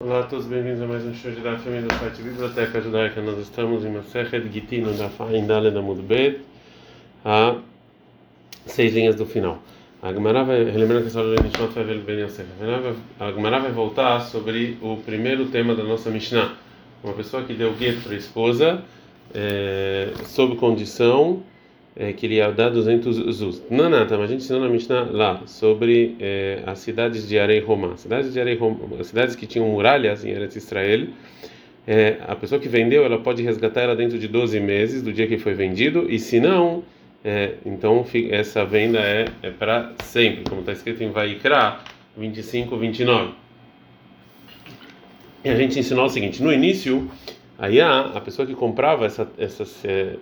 Olá a todos, bem-vindos a mais um show de da família do site Biblioteca Judaica. Nós estamos em Masechet Gitino da Faindale da Mudbet, a seis linhas do final. A Gemara vai, que vai ver a Gemara vai voltar sobre o primeiro tema da nossa Mishnah. Uma pessoa que deu gueto para a esposa, é, sob condição é, que ele ia dar 200 zuz. Não, não, mas a gente ensinou na Mishnah lá sobre é, as cidades de Arei Romá. Cidades de Arei Romá, cidades que tinham muralhas em Eretz Israel. É, a pessoa que vendeu, ela pode resgatar ela dentro de 12 meses do dia que foi vendido, e se não, é, então essa venda é, é para sempre, como está escrito em Vaikra 25, 29. E a gente ensinou o seguinte: no início, aí a, a pessoa que comprava essa, essas é,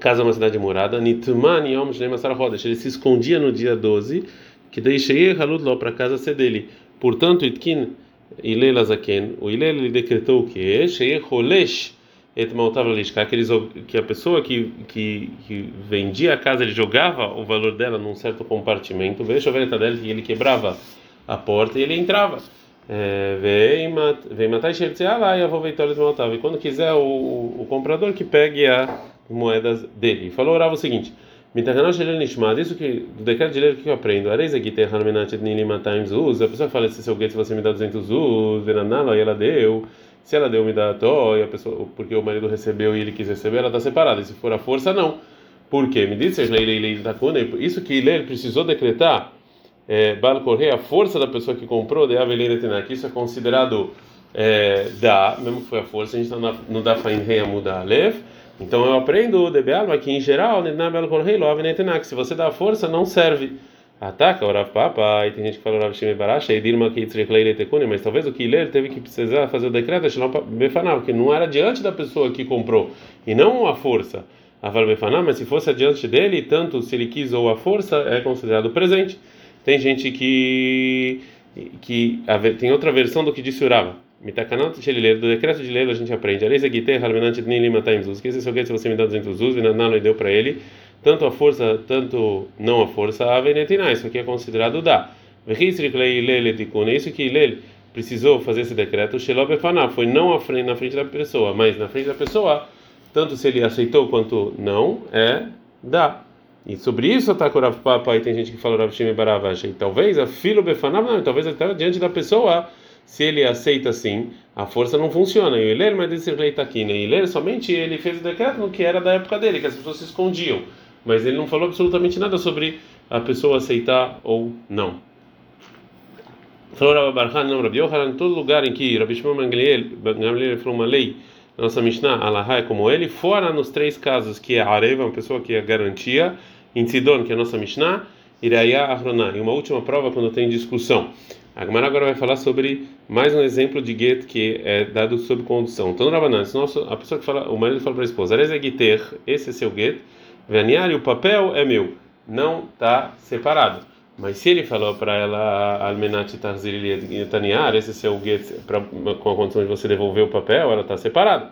casa é uma cidade morada, Nitman Yom Rodesh, ele se escondia no dia 12, que deixei Halut lá para casa ser dele. Portanto, Itkin Ilel Azaken, o Ilel ele decretou o que? Shei Holesh et Maltav que a pessoa que, que, que vendia a casa, ele jogava o valor dela num certo compartimento, veio chover dela e ele quebrava a porta e ele entrava. É, vem matar e lá e vou E quando quiser o, o, o comprador que pegue a moedas dele. E falou orava o seguinte: isso que do decreto de lei que eu aprendo, a pessoa fala se seu gueto você me dá 200 uz, e ela deu, se ela deu me dá to, e a pessoa porque o marido recebeu e ele quis receber, ela está separada. E se for a força não. Por quê? Me disse isso que ele precisou decretar é, Bal a força da pessoa que comprou de Avelina que isso é considerado é, da, mesmo que foi a força, a gente está no da Fain Rei Amuda Alef então eu aprendo de Bealma que em geral, que se você dá força, não serve. Ataca o Rav Papa, e tem gente que fala Rav Shimei Barash, e Dilma que mas talvez o que ler teve que precisar fazer o decreto, Befanal, que não era diante da pessoa que comprou, e não a força. Aval Befanal, mas se fosse adiante dele, tanto se ele quis ou a força, é considerado presente. Tem gente que que tem outra versão do que disse o Rava. Mitakanot Shelileiro, do decreto de lei a gente aprende. Areis Agiter, Halmenant Nilim Ataimzus. Que esse seu se você me dá 200 Zuz, Vinanalo e deu para ele, tanto a força, tanto não a força, a Venetina. Isso aqui é considerado dá. Isso que Lele precisou fazer esse decreto, Shelobefaná, foi não na frente da pessoa, mas na frente da pessoa, tanto se ele aceitou quanto não, é dá. E sobre isso com o Rav Papa, e tem gente que fala Rav Shimi Baravash, talvez a filo Befaná, não, talvez até diante da pessoa se ele aceita assim, a força não funciona. E o Iler, mas esse rei está aqui, né? Iler somente ele fez o decreto no que era da época dele, que as pessoas se escondiam. Mas ele não falou absolutamente nada sobre a pessoa aceitar ou não. Falou Rabbi Barhan, não, Rabbi Yohanan, em todo lugar em que Rabbi Shimon Gamliel falou uma lei, nossa Mishnah, Allah é como ele, fora nos três casos que é Areva, uma pessoa que é garantia, em Sidon, que é a nossa Mishnah, Iraya Ahroná, e uma última prova quando tem discussão. A Gemara agora vai falar sobre mais um exemplo de get que é dado sob condução. Então, Rabanan, a pessoa que fala, o marido fala para a esposa, esse é seu get, Vaniar e o papel é meu, não está separado. Mas se ele falou para ela, Almenat Tarzilietaniar, esse é seu get, com a condição de você devolver o papel, ela está separada.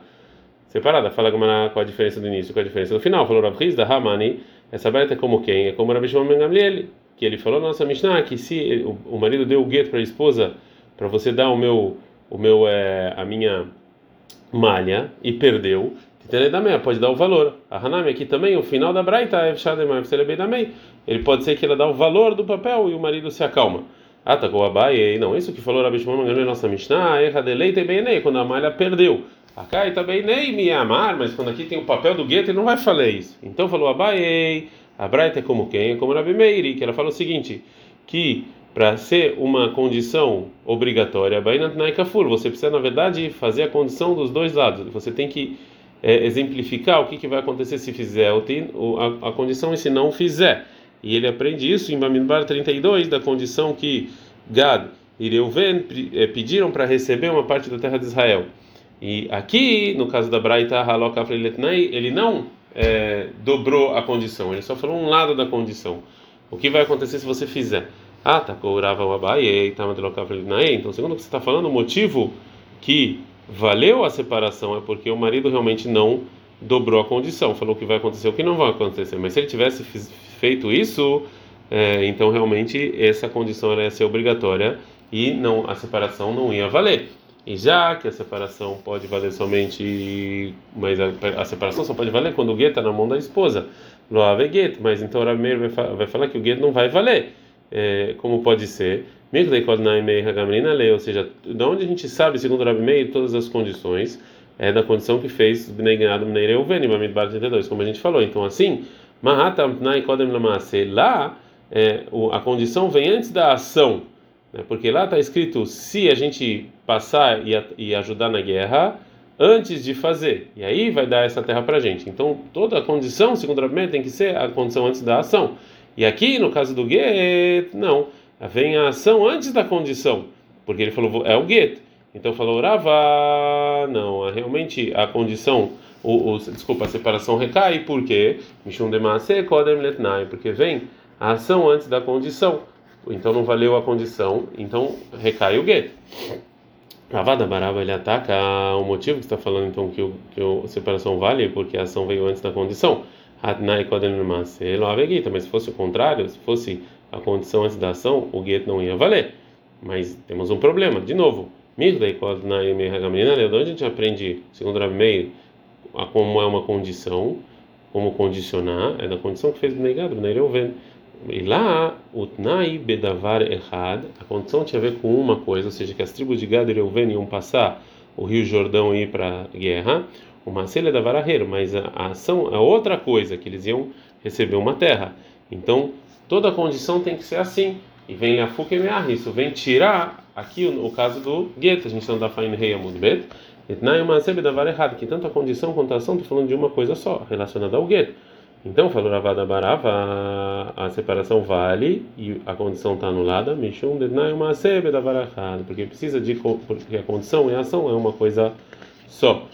Separada. Fala Gemara qual a diferença do início, qual a diferença do final. Falou Rav da Hamani, essa barata é como quem? É como Rabi Shimon Gamliel que ele falou na nossa Mishnah que se o, marido deu o gueto para a esposa para você dar o meu o meu é, a minha malha e perdeu pode dar o valor. A Hanami aqui também, o final da Braita é ele pode ser que ela dá o valor do papel e o marido se acalma. Atacou Abai, não, isso que falou Rabi Shimon na nossa Mishnah, erra deleite bem quando a malha perdeu. Acá também nem me amar, mas quando aqui tem o papel do gueto, ele não vai falar isso. Então falou Abai, a Braita é como quem? É como Rabi Meiri, que ela fala o seguinte, que para ser uma condição obrigatória, você precisa, na verdade, fazer a condição dos dois lados. Você tem que é, exemplificar o que, que vai acontecer se fizer a, a condição e se não fizer. E ele aprende isso em Bamidbar 32, da condição que Gad e Reuven é, pediram para receber uma parte da terra de Israel. E aqui, no caso da Braita, ele não é, dobrou a condição, ele só falou um lado da condição. O que vai acontecer se você fizer? Ah, tá, courava o abaie, tá, então, segundo o que você está falando, o motivo que valeu a separação é porque o marido realmente não dobrou a condição, falou que vai acontecer o que não vai acontecer. Mas se ele tivesse feito isso, é, então realmente essa condição ia ser obrigatória e não a separação não ia valer. E já que a separação pode valer somente, mas a, a separação só pode valer quando o gueto está na mão da esposa. Loave gueto, mas então o Rameir vai, vai falar que o gueto não vai valer. É, como pode ser? Ou seja, de onde a gente sabe, segundo o Rabi todas as condições, é da condição que fez Bnei Ganado Bnei Reuven, Bamidbar 32, como a gente falou. Então, assim, Mahatam Tnai Kodem lá é, a condição vem antes da ação, né? porque lá está escrito se a gente passar e, e ajudar na guerra antes de fazer, e aí vai dar essa terra para a gente. Então toda a condição, segundo o Rabbi tem que ser a condição antes da ação. E aqui no caso do get, não, vem a ação antes da condição, porque ele falou é o get. Então falou Rava, não, realmente a condição o, o, desculpa, a separação recai, por quê? Mishum demase kodem letnai, porque vem a ação antes da condição. Então não valeu a condição, então recai o get. Ravada Baraba ele ataca o motivo que está falando então que, o, que a separação vale porque a ação veio antes da condição. Mas se fosse o contrário, se fosse a condição antes da ação, o get não ia valer. Mas temos um problema, de novo. Mirdei kodnai mehagamrina, de onde a gente aprende, segundo o Rabi Meir, como é uma condição, como condicionar, é da condição que fez Bnei Bnei Reuven. E lá, o Tnai Bedavar Errad, a condição tinha a ver com uma coisa, ou seja, que as tribos de Gad e Reuven iam passar o Rio Jordão e ir para a guerra, o Marcelo é da Vararreiro, mas a, a ação é outra coisa, que eles iam receber uma terra. Então, toda a condição tem que ser assim. E vem a Fukemeah, isso vem tirar aqui o, o caso do gueto, a gente não dá Fain Rei Amud Bet, Etnai uma da errado, que tanto a condição quanto a ação estão falando de uma coisa só, relacionada ao gueto. Então, falou Ravada Barava, a separação vale e a condição está anulada, uma da porque precisa de porque a condição e a ação é uma coisa só.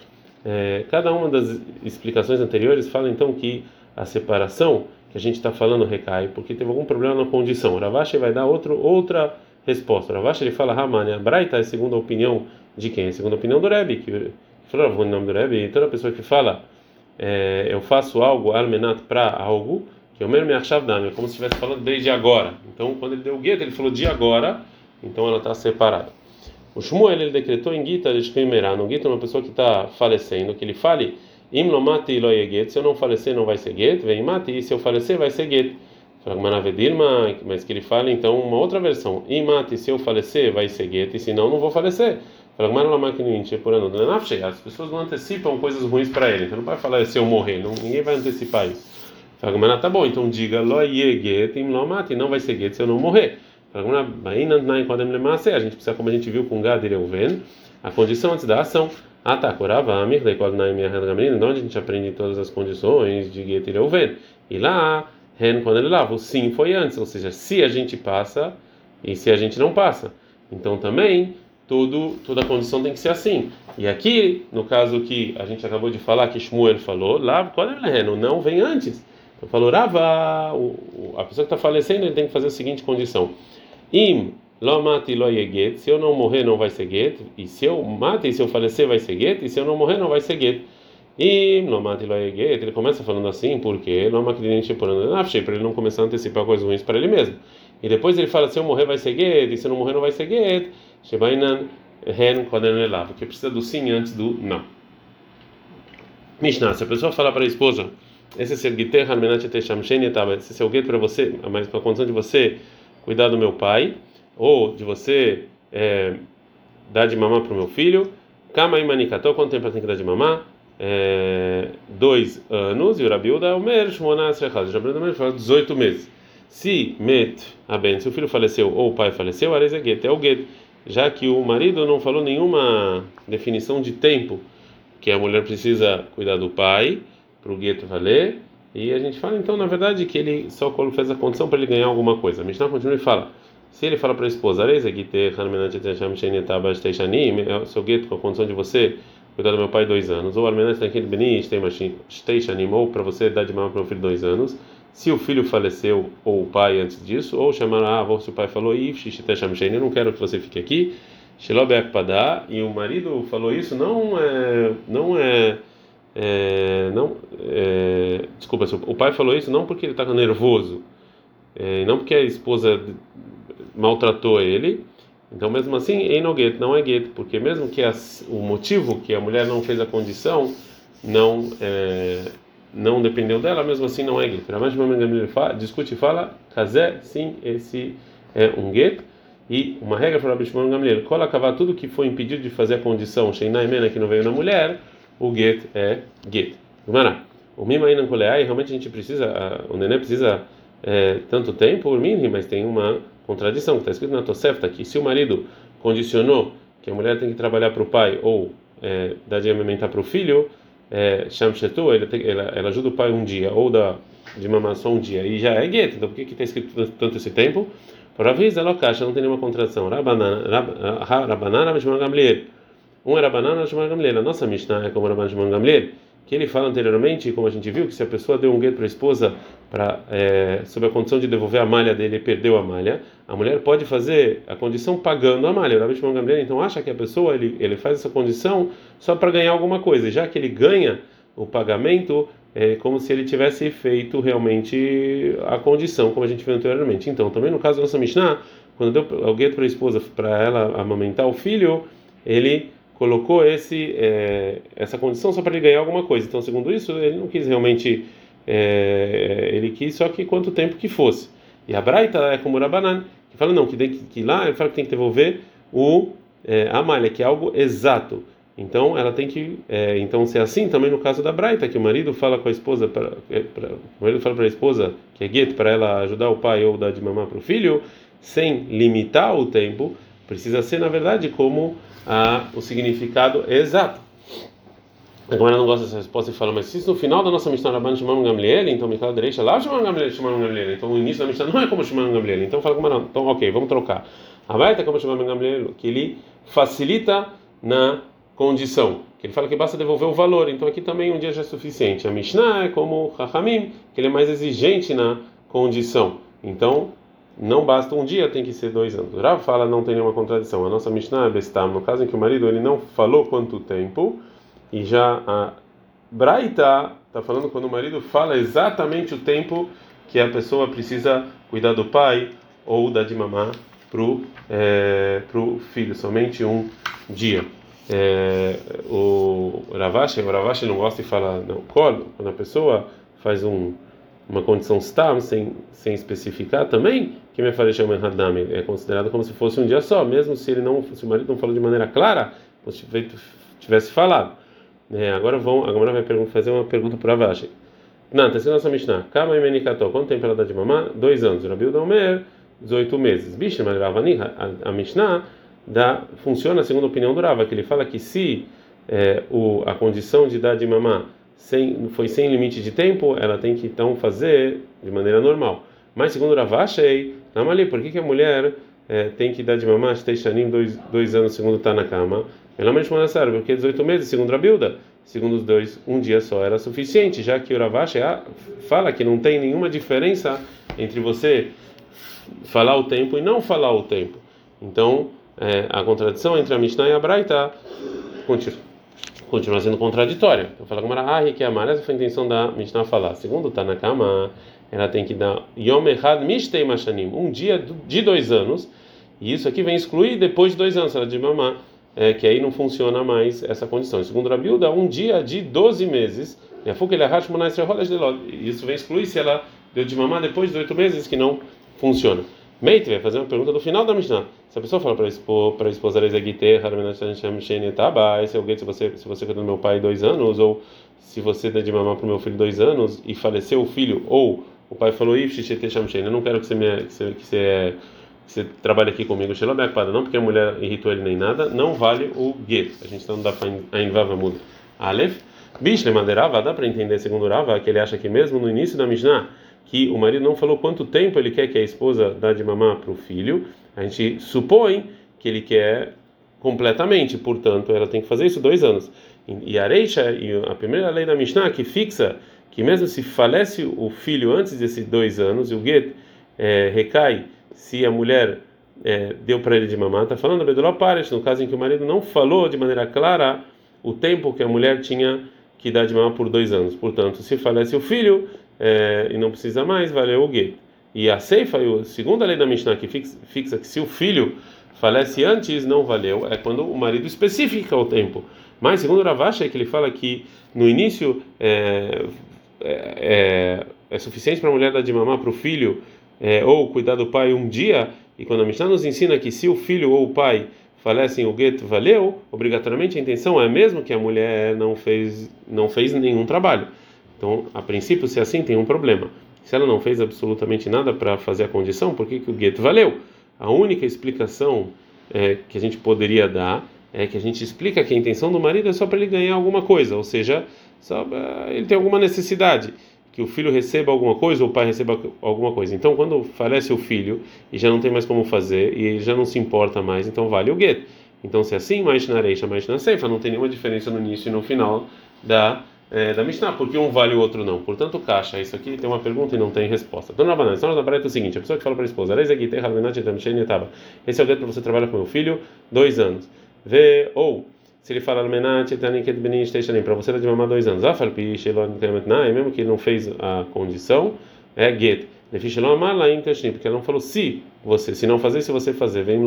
É, cada uma das explicações anteriores fala então que a separação que a gente está falando recai porque teve algum problema na condição. Ravashi vai dar outro, outra resposta. Ravashi ele fala Ramani, a Braita é a opinião de quem? Segundo a opinião do Rebbe, que falou em nome do Rebbe, toda pessoa que fala é, eu faço algo almenat para algo, que eu mesmo me achava é como se estivesse falando desde agora. Então, quando ele deu o gueto, ele falou de agora, então ela está separada. O Shmuel ele decretou em Gita de Shkeimerá, no Gita uma pessoa que está falecendo, que ele fale Im mati se eu não falecer não vai ser get, vem mati, e se eu falecer vai ser get. Mas que ele fale então uma outra versão, Im se eu falecer vai ser get, e se não, não vou falecer. As pessoas não antecipam coisas ruins para ele. Então não vai falar se eu morrer, não, ninguém vai antecipar isso. Fala, tá bom, então diga lo yegetim lo mati, não vai ser get se eu não morrer. A gente precisa, como a gente viu com Gad e Reuven, a condição antes da ação. Ah, curava Amir, quando na minha onde a gente aprende todas as condições de Get e Reuven. E lá, Ren, quando ele lava, o sim foi antes, ou seja, se a gente passa e se a gente não passa. Então também toda a condição tem que ser assim. E aqui, no caso que a gente acabou de falar, que Shmuel falou, lá, ele não vem antes. Então falou, Rava, a pessoa que está falecendo, ele tem que fazer a seguinte condição: Im lo mati lo yeget, se eu não morrer não vai ser get, e se eu mate, se eu falecer vai ser get, e se eu não morrer não vai ser get. Im lo mati lo yeget, ele começa falando assim, porque lo por para ele não começar a antecipar coisas ruins para ele mesmo. E depois ele fala, se eu morrer vai ser get, e se eu não morrer não vai ser get. Shebainan Ren Koden Elav, que precisa do sim antes do não. Mishnah, se a pessoa falar para a esposa, esse é seu guiter harmenat teshamshen etaba, esse é seu gueto para você, mas para a condição de você cuidar do meu pai, ou de você é, dar de mamar para o meu filho, kama imanikató, quanto tempo tem que dar de mamar? É, dois anos, e o Rabiuda, o mer, shmonas rechaz, o Rabiuda fala 18 meses. Se met, aben, se o filho faleceu ou o pai faleceu, ares é é o gueto já que o marido não falou nenhuma definição de tempo que a mulher precisa cuidar do pai para o gueto valer e a gente fala então na verdade que ele só fez a condição para ele ganhar alguma coisa. A Mishnah continua e fala se ele fala para a esposa, seu gueto com a condição de você cuidar do meu pai dois anos, ou ou para você dar de mão para o filho dois anos, se o filho faleceu ou o pai antes disso, ou chamar a avó se o pai falou, eu não quero que você fique aqui, e o marido falou isso, não é, não é, é não, é, desculpa, o pai falou isso não porque ele está nervoso, é, não porque a esposa maltratou ele, Então, mesmo assim, enoguet não é get, porque mesmo que as, o motivo que a mulher não fez a condição não é, não dependeu dela, mesmo assim não é get. Discute e fala, casé, sim, esse é um get. E uma regra para Bishmon Gamliel, cola acabar tudo que foi impedido de fazer a condição, Sheinai Mena, que não veio na mulher, o get é get. Gumara, o mima não coleai, realmente a gente precisa, o neném precisa é, tanto tempo, por mim, mas tem uma contradição que está escrito na Tosefta que se o marido condicionou que a mulher tem que trabalhar para o pai ou é, dar de alimentar para o filho, é, Shamshetu, ela, ajuda o pai um dia ou dá de mamar só um dia e já é gueto. Então por que está escrito tanto esse tempo? Por avisa, ela caixa, não tem nenhuma contradição. Rabanana, Rabanana, Gamliel. Um era banana, Gamliel. A nossa Mishnah é como Rabban Gamliel que ele fala anteriormente, como a gente viu, que se a pessoa deu um gueto para a esposa para é, sob a condição de devolver a malha dele e perdeu a malha, a mulher pode fazer a condição pagando a malha. O Rabi Shimon então acha que a pessoa ele, ele faz essa condição só para ganhar alguma coisa, já que ele ganha o pagamento é como se ele tivesse feito realmente a condição, como a gente viu anteriormente. Então, também no caso da nossa Mishnah, quando deu o gueto para a esposa para ela amamentar o filho, ele colocou esse é, essa condição só para ele ganhar alguma coisa. Então, segundo isso, ele não quis realmente, é, ele quis só que quanto tempo que fosse. E a Braita é como Rabanan, que fala não, que, tem, que lá ele fala que tem que devolver o é, a malha, que é algo exato. Então, ela tem que, é, então se é assim, também no caso da Braita, que o marido fala com a esposa, para, é, o marido fala para a esposa que é gueto para ela ajudar o pai ou dar de mamar para o filho, sem limitar o tempo, precisa ser na verdade como a, o significado exato. Agora não gosta dessa resposta e fala, mas se no final da nossa Mishnah Rabban chamamos Gamliel, então Mikal Derecha lá chamamos Gamliel, chamamos Gamliel. Então o início da Mishnah não é como chamamos Gamliel. Então fala não. Então ok, vamos trocar. A Baita como chamamos Gamliel, que ele facilita na condição. Que ele fala que basta devolver o valor. Então aqui também um dia já é suficiente. A Mishnah é como Rahamim, que ele é mais exigente na condição. Então não basta um dia, tem que ser dois anos. Rav fala não tem nenhuma contradição. A nossa Mishnah é Bestam, no caso em que o marido ele não falou quanto tempo, e já a Braita está falando quando o marido fala exatamente o tempo que a pessoa precisa cuidar do pai ou dar de mamar pro é, pro filho, somente um dia. É, o Ravashi, o Ravashi não gosta de falar não, quando a pessoa faz um uma condição stam, sem, sem especificar também, que me falei chamar hadami é considerado como se fosse um dia só, mesmo se ele não, se o marido não falou de maneira clara, se tivesse falado. É, agora vão, agora vai fazer uma pergunta para Vashi. Não, sendo nossa Mishnah. Kama quanto tempo ela dá de mamar? Dois anos. Rabiu Omer, 18 meses. Bicho, mas a Mishnah dá, funciona segundo a opinião do Rava, que ele fala que se é, o, a condição de dar de mamar sem, foi sem limite de tempo, ela tem que então fazer de maneira normal. Mas segundo Ravashei, Namali, por que, que a mulher é, tem que dar de mamar Teishanim dois, dois anos segundo na cama? Ela mesmo porque 18 meses, segundo a Bilda, segundo os dois, um dia só era suficiente, já que o Ravashi fala que não tem nenhuma diferença entre você falar o tempo e não falar o tempo. Então, é, a contradição entre a Mishnah e a Braita continua continua sendo contraditória. Então fala como era que amar, essa foi a intenção da Mishnah falar. Segundo Tanakama, ela tem que dar Yom Echad Mishtei Mashanim, um dia de dois anos, e isso aqui vem excluir depois de dois anos, ela de mamar, é, que aí não funciona mais essa condição. Segundo Rabiuda, um dia de 12 meses, isso vem excluir se ela deu de mamar depois de oito meses, que não funciona. Meite vai fazer uma pergunta do final da Mishnah. Se a pessoa fala para a esposa, para a esse é o se você se você cuidou do meu pai dois anos ou se você der de mamar para o meu filho dois anos e faleceu o filho ou o pai falou eu não quero que você me que você, que você, que você trabalhe aqui comigo, não porque a mulher irritou ele nem nada, não vale o get. A gente está no da Ainvava muda. Aleph, Bishle Maderava, dá para entender segundo Rava que ele acha que mesmo no início da Mishnah que o marido não falou quanto tempo ele quer que a esposa dá de mamar para o filho, a gente supõe que ele quer completamente, portanto, ela tem que fazer isso dois anos. E a Reisha, e a primeira lei da Mishnah, que fixa que mesmo se falece o filho antes desses dois anos, e o get é, recai se a mulher é, deu para ele de mamar, está falando Bedoló Pares, no caso em que o marido não falou de maneira clara o tempo que a mulher tinha que dar de mamar por dois anos. Portanto, se falece o filho, é, e não precisa mais, valeu o gueto. E a ceifa, a segunda lei da Mishnah, que fixa, que se o filho falece antes, não valeu. É quando o marido especifica o tempo. Mas, segundo Ravacha, é que ele fala que no início é, é, é, é suficiente para a mulher dar de mamar para o filho é, ou cuidar do pai um dia. E quando a Mishnah nos ensina que se o filho ou o pai falecem o gueto valeu, obrigatoriamente a intenção é mesmo que a mulher não fez não fez nenhum trabalho. Então, a princípio, se é assim, tem um problema. Se ela não fez absolutamente nada para fazer a condição, por que, que o gueto valeu? A única explicação é, que a gente poderia dar é que a gente explica que a intenção do marido é só para ele ganhar alguma coisa, ou seja, só, ele tem alguma necessidade que o filho receba alguma coisa ou o pai receba alguma coisa. Então, quando falece o filho e já não tem mais como fazer e já não se importa mais, então vale o get. Então, se é assim, mais na areia, mais na ceifa, não tem nenhuma diferença no início e no final da é, da Mishnah, porque um vale o outro não. Portanto, caixa, isso aqui tem uma pergunta e não tem resposta. Dona Banana, então na barata é o seguinte: a pessoa que fala para a esposa, esse é o get para você trabalhar com meu filho, dois anos. Vê, ou se ele fala para você dar de mamar dois anos, mesmo que ele não fez a condição, é get. Porque ela não falou se você, se não fazer, se você fazer, vem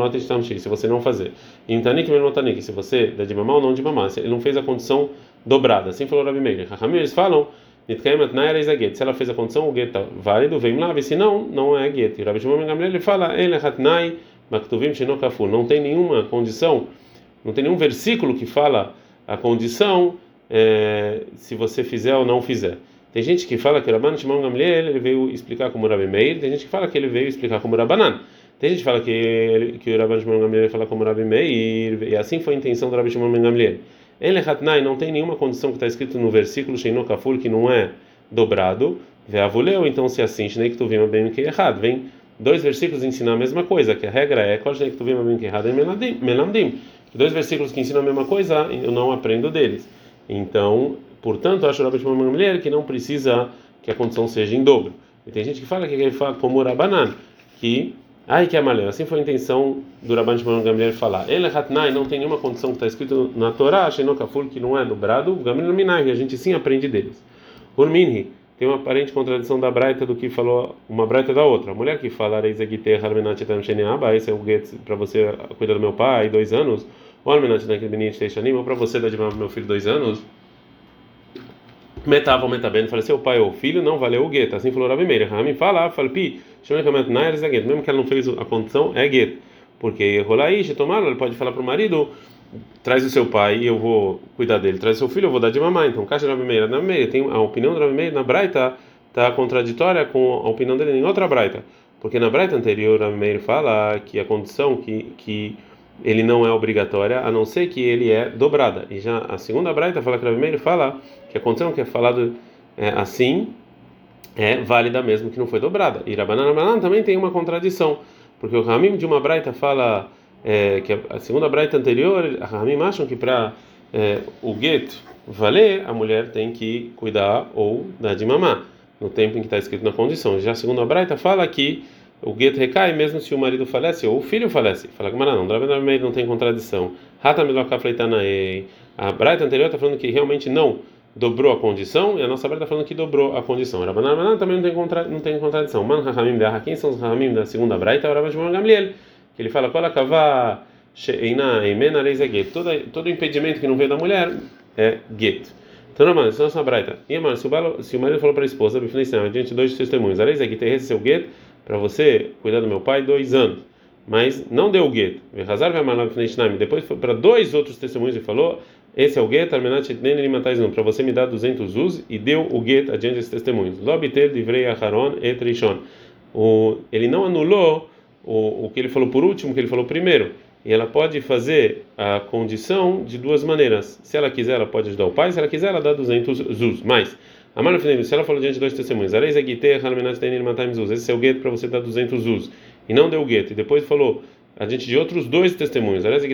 se você não fazer. Se você dá de mamar ou não de mamar, ele não fez a condição dobrada. Assim falou Rabi Meir. Eles falam se ela fez a condição, o get está válido, vem lá, se não, não é get. E Rabi Shimon ele fala, não tem nenhuma condição não tem nenhum versículo que fala a condição é, se você fizer ou não fizer. Tem gente que fala que o Rabban Shimon Gamliel ele veio explicar como Rabi Meir, tem gente que fala que ele veio explicar como Rabanan. Tem gente que fala que, que o Rabban Shimon Gamliel fala como Rabi Meir, e assim foi a intenção do Rabbi Shimon Gamliel. Ele Hatnai não tem nenhuma condição que está escrito no versículo Sheino Kafur que não é dobrado. Veavuleu, então se assim, Shnei Ktuvim bem que errado. Vem dois versículos ensinar a mesma coisa, que a regra é Kol Shnei Ktuvim bem que errado é Melamdim dois versículos que ensinam a mesma coisa, eu não aprendo deles. Então, portanto, acho Rabbi Shimon mulher que não precisa que a condição seja em dobro. E tem gente que fala que ele fala como Rabanan, que ai que é malé, assim foi a intenção do Rabban Shimon Gamliel falar. Ele hatnai não tem nenhuma condição que está escrito na Torá, Shenokafur, que não é dobrado, Gamliel Minai, a gente sim aprende deles. Urminhi tem uma aparente contradição da Braita do que falou uma Braita da outra. A mulher que fala esse é o get para você cuidar do meu pai, dois anos, ou para você dar de meu filho dois anos. Metava ou metabene, faleceu o pai ou o filho, não valeu o gueto. Assim falou Rabi Meir. Rami fala, falpi, mesmo que ela não fez a condição, é gueto. Porque rolar isso, tomar, ele pode falar para o marido traz o seu pai e eu vou cuidar dele, traz o seu filho eu vou dar de mamar. Então, caixa Rabi Meir, na Meir, tem a opinião do Rabi Meir na Braita está contraditória com a opinião dele em outra Braita, porque na Braita anterior Rabi Meir fala que a condição que que ele não é obrigatória, a não ser que ele é dobrada. E já a segunda Braita fala que Rabi Meir fala que a condição que é falado é, assim é válida mesmo que não foi dobrada. E Rabanan também tem uma contradição, porque o Ramim de uma Braita fala é, que a segunda braita anterior, Ramim acham que para é, o get valer, a mulher tem que cuidar ou dar de mamar, no tempo em que está escrito na condição. Já a segunda braita fala que o get recai mesmo se o marido falece ou o filho falece. Fala que não, não, tem contradição. A braita anterior está falando que realmente não dobrou a condição e a nossa braita está falando que dobrou a condição. Rabanan também não tem, contra, não tem contradição. Man quem são os Rahamim da segunda braita? É o Rabban Gamliel que ele fala é get. Todo impedimento que não veio da mulher é get. Então, mano, isso é uma braita. E, mano, se o, o marido falou para a esposa, diante de dois testemunhos, a reis é get, esse seu get para você cuidar do meu pai dois anos. Mas não deu o get. Depois foi para dois outros testemunhos e falou: Esse é o get, para você me dar 200 us e deu o get adiante desses testemunhos. Lobiter divrei acharon et rishon. Ele não anulou o, o que ele falou por último, o que ele falou primeiro. E ela pode fazer a condição de duas maneiras. Se ela quiser, ela pode ajudar o pai. Se ela quiser, ela dá 200 zuz. Mas, se ela falou diante de dois testemunhos, esse é o gueto para você dar 200 zuz. E não deu o gueto. E depois falou a gente de outros dois testemunhos. Esse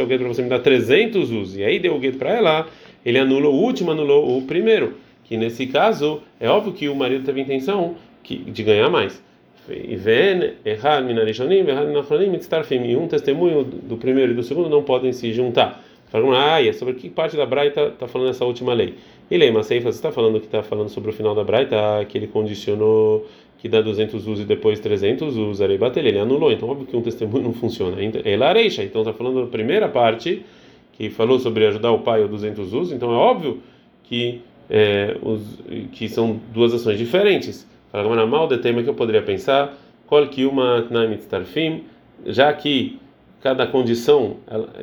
é o gueto para você me dar 300 zuz. E aí deu o gueto para ela. Ele anulou o último, anulou o primeiro. Que nesse caso, é óbvio que o marido teve intenção de ganhar mais. E um testemunho do primeiro e do segundo não podem se juntar. Falam, ah, é sobre que parte da Braita está falando essa última lei? E lei, você está falando que está falando sobre o final da Braita, que ele condicionou que dá 200 usos e depois 300 usos, ele ele anulou. Então, óbvio que um testemunho não funciona. Ele areixa, então está falando da primeira parte, que falou sobre ajudar o pai ou 200 usos, então é óbvio que, é, os, que são duas ações diferentes. Fala, mal de tema que eu poderia pensar, qual que uma tarfim, já que cada condição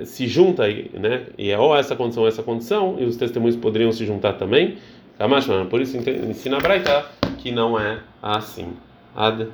se junta, né? E é ou essa condição ou essa condição, e os testemunhos poderiam se juntar também. Por isso ensina a Braita que não é assim. Ad